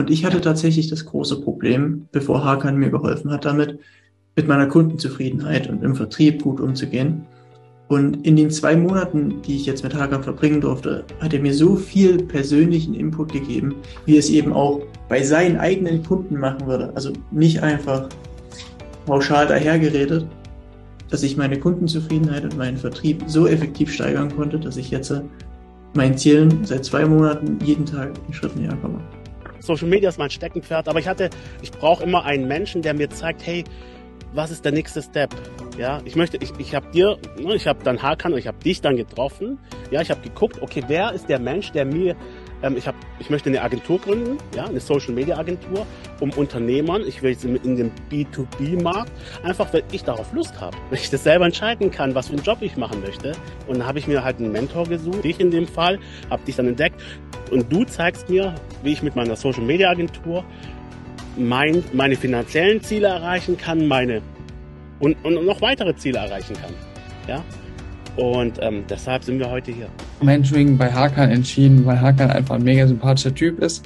Und ich hatte tatsächlich das große Problem, bevor Hakan mir geholfen hat, damit mit meiner Kundenzufriedenheit und im Vertrieb gut umzugehen. Und in den zwei Monaten, die ich jetzt mit Hakan verbringen durfte, hat er mir so viel persönlichen Input gegeben, wie es eben auch bei seinen eigenen Kunden machen würde. Also nicht einfach pauschal dahergeredet, dass ich meine Kundenzufriedenheit und meinen Vertrieb so effektiv steigern konnte, dass ich jetzt meinen Zielen seit zwei Monaten jeden Tag einen Schritt näher komme. Social Media ist mein Steckenpferd, aber ich hatte, ich brauche immer einen Menschen, der mir zeigt, hey, was ist der nächste Step? Ja, ich möchte, ich, ich habe dir, ne, ich habe dann Hakan und ich habe dich dann getroffen. Ja, ich habe geguckt, okay, wer ist der Mensch, der mir ähm, ich, hab, ich möchte eine Agentur gründen, ja, eine Social Media Agentur, um Unternehmern, ich will in den B2B-Markt, einfach weil ich darauf Lust habe, weil ich das selber entscheiden kann, was für einen Job ich machen möchte. Und dann habe ich mir halt einen Mentor gesucht, dich in dem Fall, habe dich dann entdeckt und du zeigst mir, wie ich mit meiner Social Media Agentur mein, meine finanziellen Ziele erreichen kann, meine und, und noch weitere Ziele erreichen kann. Ja, und ähm, deshalb sind wir heute hier. Mentoring bei Hakan entschieden, weil Hakan einfach ein mega sympathischer Typ ist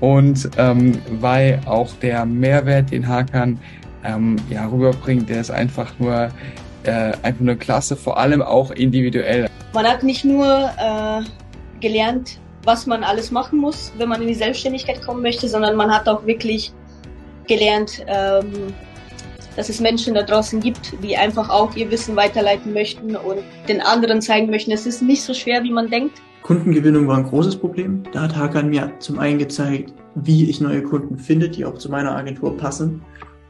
und ähm, weil auch der Mehrwert, den Hakan ähm, ja, rüberbringt, der ist einfach nur äh, einfach nur klasse, vor allem auch individuell. Man hat nicht nur äh, gelernt, was man alles machen muss, wenn man in die Selbstständigkeit kommen möchte, sondern man hat auch wirklich gelernt, ähm, dass es Menschen da draußen gibt, die einfach auch ihr Wissen weiterleiten möchten und den anderen zeigen möchten, es ist nicht so schwer, wie man denkt. Kundengewinnung war ein großes Problem. Da hat Hakan mir zum einen gezeigt, wie ich neue Kunden finde, die auch zu meiner Agentur passen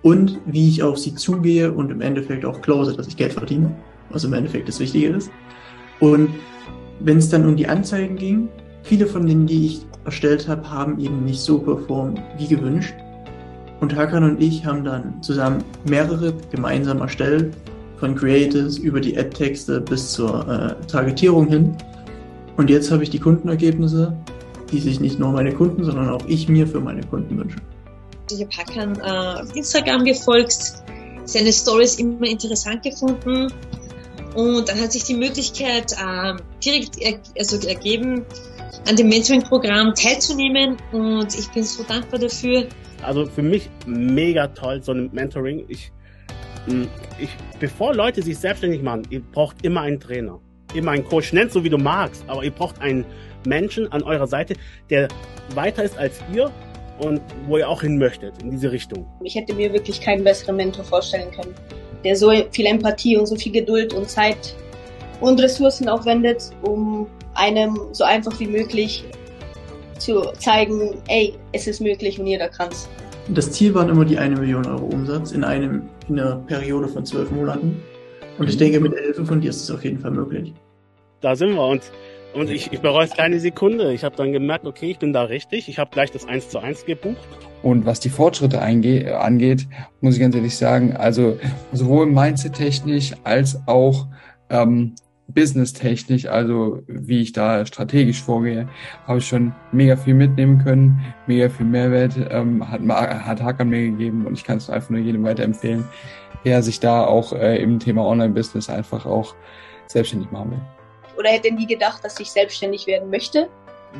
und wie ich auf sie zugehe und im Endeffekt auch close, dass ich Geld verdiene, was im Endeffekt das Wichtige ist. Und wenn es dann um die Anzeigen ging, viele von denen, die ich erstellt habe, haben eben nicht so performt wie gewünscht. Und Hakan und ich haben dann zusammen mehrere gemeinsam erstellt, von Creatives über die Ad-Texte bis zur äh, Targetierung hin. Und jetzt habe ich die Kundenergebnisse, die sich nicht nur meine Kunden, sondern auch ich mir für meine Kunden wünsche. Ich habe Hakan äh, auf Instagram gefolgt, seine Stories immer interessant gefunden. Und dann hat sich die Möglichkeit äh, direkt er also ergeben, an dem Mentoring-Programm teilzunehmen. Und ich bin so dankbar dafür, also für mich mega toll, so ein Mentoring. Ich, hm, ich, bevor Leute sich selbstständig machen, ihr braucht immer einen Trainer, immer einen Coach, nennt so wie du magst, aber ihr braucht einen Menschen an eurer Seite, der weiter ist als ihr und wo ihr auch hin möchtet, in diese Richtung. Ich hätte mir wirklich keinen besseren Mentor vorstellen können, der so viel Empathie und so viel Geduld und Zeit und Ressourcen aufwendet, um einem so einfach wie möglich zu zeigen, ey, es ist möglich und jeder kann's. Das Ziel waren immer die eine Million Euro Umsatz in, einem, in einer Periode von zwölf Monaten. Und ich mhm. denke, mit der Hilfe von dir ist es auf jeden Fall möglich. Da sind wir und, und ich, ich bereue es keine Sekunde. Ich habe dann gemerkt, okay, ich bin da richtig. Ich habe gleich das 1 zu 1 gebucht. Und was die Fortschritte angeht, muss ich ganz ehrlich sagen, also sowohl mindset-technisch als auch ähm, business-technisch, also wie ich da strategisch vorgehe, habe ich schon mega viel mitnehmen können, mega viel Mehrwert ähm, hat, hat Hakan mir gegeben und ich kann es einfach nur jedem weiterempfehlen, der sich da auch äh, im Thema Online-Business einfach auch selbstständig machen will. Oder hätte nie gedacht, dass ich selbstständig werden möchte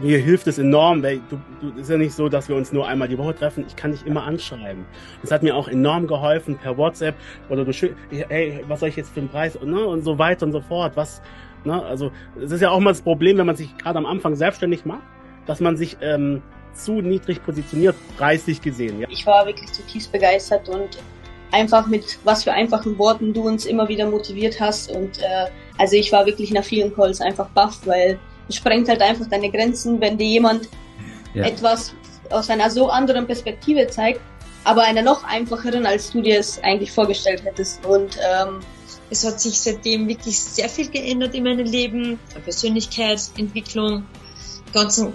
mir hilft es enorm, weil du, du ist ja nicht so, dass wir uns nur einmal die Woche treffen. Ich kann dich immer anschreiben. Das hat mir auch enorm geholfen per WhatsApp oder du hey, was soll ich jetzt für einen Preis und, ne, und so weiter und so fort. Was, ne, also es ist ja auch mal das Problem, wenn man sich gerade am Anfang selbstständig macht, dass man sich ähm, zu niedrig positioniert, preislich gesehen. Ja. Ich war wirklich zutiefst begeistert und einfach mit was für einfachen Worten du uns immer wieder motiviert hast und äh, also ich war wirklich nach vielen Calls einfach baff, weil sprengt halt einfach deine Grenzen, wenn dir jemand ja. etwas aus einer so anderen Perspektive zeigt, aber einer noch einfacheren, als du dir es eigentlich vorgestellt hättest. Und ähm, es hat sich seitdem wirklich sehr viel geändert in meinem Leben, Persönlichkeitsentwicklung, ganzen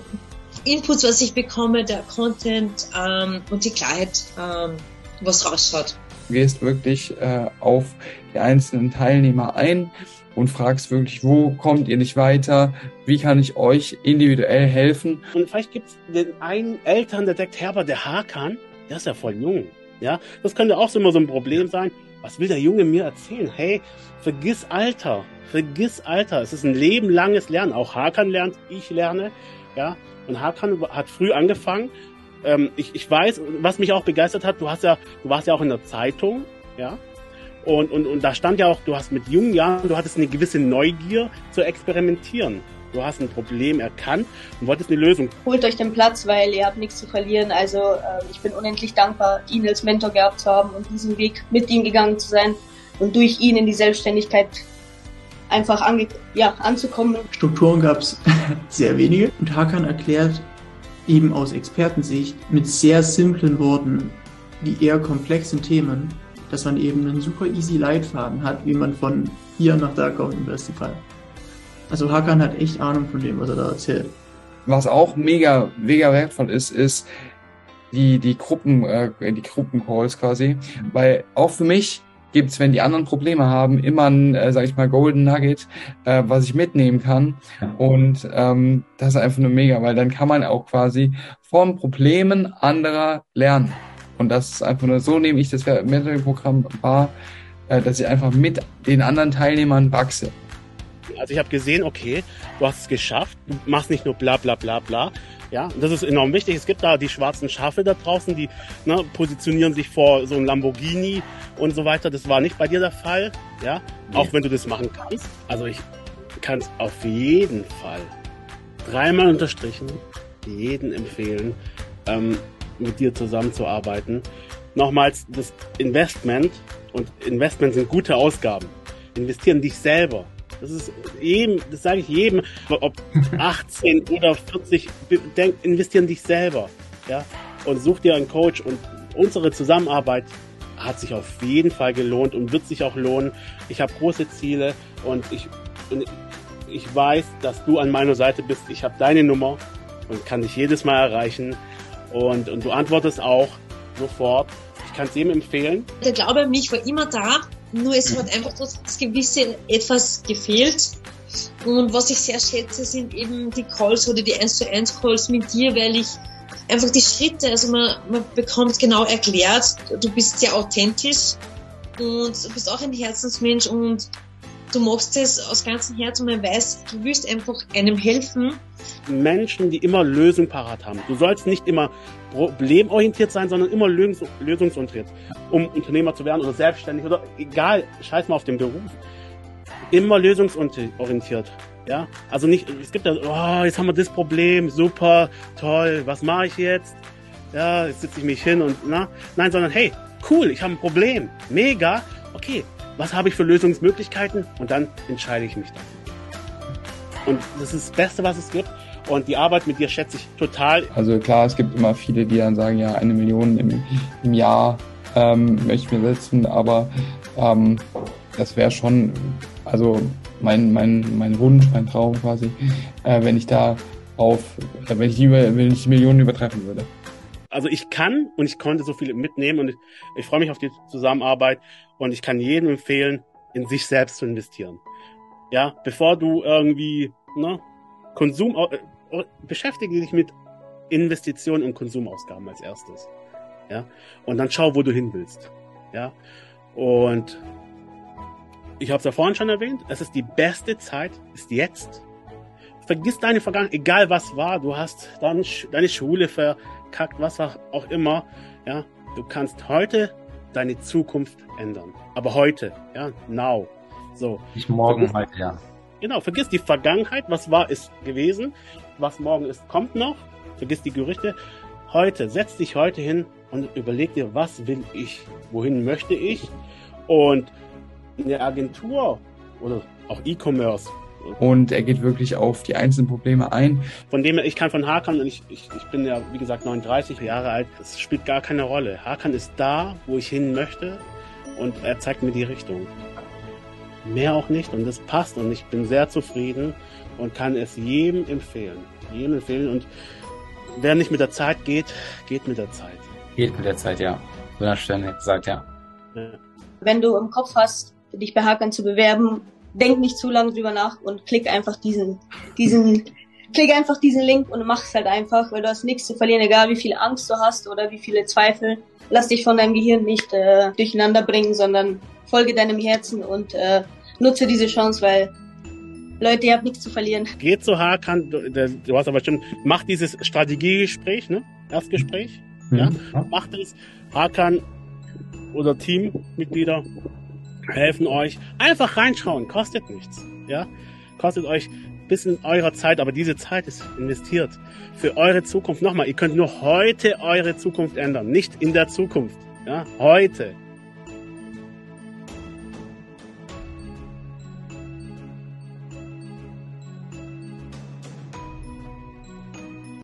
Inputs, was ich bekomme, der Content ähm, und die Klarheit, ähm, was rausschaut. Du gehst wirklich äh, auf die einzelnen Teilnehmer ein und fragst wirklich, wo kommt ihr nicht weiter? Wie kann ich euch individuell helfen? Und vielleicht gibt es den einen Eltern, der denkt, Herbert, der Hakan, der ist ja voll jung. Ja, das könnte auch so immer so ein Problem sein. Was will der Junge mir erzählen? Hey, vergiss Alter. Vergiss Alter. Es ist ein lebenlanges Lernen. Auch Hakan lernt, ich lerne. Ja, und Hakan hat früh angefangen ähm, ich, ich weiß, was mich auch begeistert hat, du hast ja, du warst ja auch in der Zeitung, ja. Und, und, und da stand ja auch, du hast mit jungen Jahren, du hattest eine gewisse Neugier zu experimentieren. Du hast ein Problem erkannt und wolltest eine Lösung. Holt euch den Platz, weil ihr habt nichts zu verlieren. Also äh, ich bin unendlich dankbar, ihn als Mentor gehabt zu haben und diesen Weg mit ihm gegangen zu sein und durch ihn in die Selbstständigkeit einfach ange ja, anzukommen. Strukturen gab es sehr wenige und Hakan erklärt eben aus Expertensicht mit sehr simplen Worten die eher komplexen Themen, dass man eben einen super easy Leitfaden hat, wie man von hier nach da kommt im besten Fall. Also Hakan hat echt Ahnung von dem, was er da erzählt. Was auch mega, mega wertvoll ist, ist die, die Gruppen, äh, die Gruppencalls quasi. Weil auch für mich gibt's, wenn die anderen Probleme haben, immer ein, äh, sag ich mal, Golden Nugget, äh, was ich mitnehmen kann. Und ähm, das ist einfach nur mega, weil dann kann man auch quasi von Problemen anderer lernen. Und das ist einfach nur, so nehme ich das Mentoring-Programm wahr, äh, dass ich einfach mit den anderen Teilnehmern wachse. Also ich habe gesehen, okay, du hast es geschafft, du machst nicht nur bla bla bla bla. Ja, das ist enorm wichtig. Es gibt da die schwarzen Schafe da draußen, die ne, positionieren sich vor so einem Lamborghini und so weiter. Das war nicht bei dir der Fall, ja, nee. auch wenn du das machen kannst. Also ich kann es auf jeden Fall dreimal unterstrichen, jeden empfehlen, ähm, mit dir zusammenzuarbeiten. Nochmals, das Investment und Investment sind gute Ausgaben. Investieren dich selber. Das ist jedem, das sage ich jedem, ob 18 oder 40, denk, investieren dich selber, ja, und such dir einen Coach und unsere Zusammenarbeit hat sich auf jeden Fall gelohnt und wird sich auch lohnen. Ich habe große Ziele und ich, und ich weiß, dass du an meiner Seite bist. Ich habe deine Nummer und kann dich jedes Mal erreichen und, und du antwortest auch sofort. Ich kann es jedem empfehlen. Der Glaube an mich war immer da nur es hat einfach das gewisse etwas gefehlt. Und was ich sehr schätze, sind eben die Calls oder die 1 zu 1 Calls mit dir, weil ich einfach die Schritte, also man, man bekommt genau erklärt, du bist sehr authentisch und du bist auch ein Herzensmensch und du machst es aus ganzem Herzen und man weiß, du willst einfach einem helfen. Menschen, die immer Lösungen parat haben. Du sollst nicht immer problemorientiert sein, sondern immer lösungs lösungsorientiert, um Unternehmer zu werden oder selbstständig oder egal, scheiß mal auf den Beruf. Immer lösungsorientiert. Ja, also nicht, es gibt ja, oh, jetzt haben wir das Problem, super, toll, was mache ich jetzt? Ja, jetzt sitze ich mich hin und, na, nein, sondern hey, cool, ich habe ein Problem, mega, okay, was habe ich für Lösungsmöglichkeiten und dann entscheide ich mich dafür. Und das ist das Beste, was es gibt. Und die Arbeit mit dir schätze ich total. Also klar, es gibt immer viele, die dann sagen, ja, eine Million im, im Jahr ähm, möchte ich mir setzen, aber ähm, das wäre schon, also mein, mein, mein Wunsch, mein Traum quasi, äh, wenn ich da auf, äh, wenn ich die, wenn ich die Millionen übertreffen würde. Also ich kann und ich konnte so viel mitnehmen und ich, ich freue mich auf die Zusammenarbeit und ich kann jedem empfehlen, in sich selbst zu investieren. Ja, bevor du irgendwie, ne, Konsum, äh, beschäftige dich mit Investitionen und Konsumausgaben als erstes. Ja, und dann schau, wo du hin willst. Ja, und ich habe es ja vorhin schon erwähnt, es ist die beste Zeit, ist jetzt. Vergiss deine Vergangenheit, egal was war, du hast dann deine Schule verkackt, was auch immer. Ja, du kannst heute deine Zukunft ändern. Aber heute, ja, now. So. Nicht morgen, vergiss, heute, ja. Genau, vergiss die Vergangenheit, was war, ist gewesen was morgen ist, kommt noch. Vergiss die Gerüchte. Heute, setz dich heute hin und überleg dir, was will ich? Wohin möchte ich? Und eine Agentur oder auch E-Commerce. Und er geht wirklich auf die einzelnen Probleme ein. Von dem her, ich kann von Hakan, und ich, ich, ich bin ja, wie gesagt, 39 Jahre alt, es spielt gar keine Rolle. Hakan ist da, wo ich hin möchte und er zeigt mir die Richtung. Mehr auch nicht und das passt und ich bin sehr zufrieden und kann es jedem empfehlen. Jedem empfehlen und wer nicht mit der Zeit geht, geht mit der Zeit. Geht mit der Zeit, ja. Wunderschön gesagt, ja. ja. Wenn du im Kopf hast, dich bei Hackern zu bewerben, denk nicht zu lange drüber nach und klick einfach diesen, diesen, klick einfach diesen Link und mach es halt einfach, weil du hast nichts zu verlieren, egal wie viel Angst du hast oder wie viele Zweifel. Lass dich von deinem Gehirn nicht äh, durcheinander bringen, sondern folge deinem Herzen und äh, nutze diese Chance, weil Leute, ihr habt nichts zu verlieren. Geht so hart, kann, du, du hast aber bestimmt, mach dieses Strategiegespräch, ne? Erstgespräch. Mhm. Ja? Macht es. Hakan oder Teammitglieder helfen euch. Einfach reinschauen, kostet nichts. Ja, kostet euch ein bisschen eurer Zeit, aber diese Zeit ist investiert für eure Zukunft. Nochmal, ihr könnt nur heute eure Zukunft ändern, nicht in der Zukunft. Ja, heute.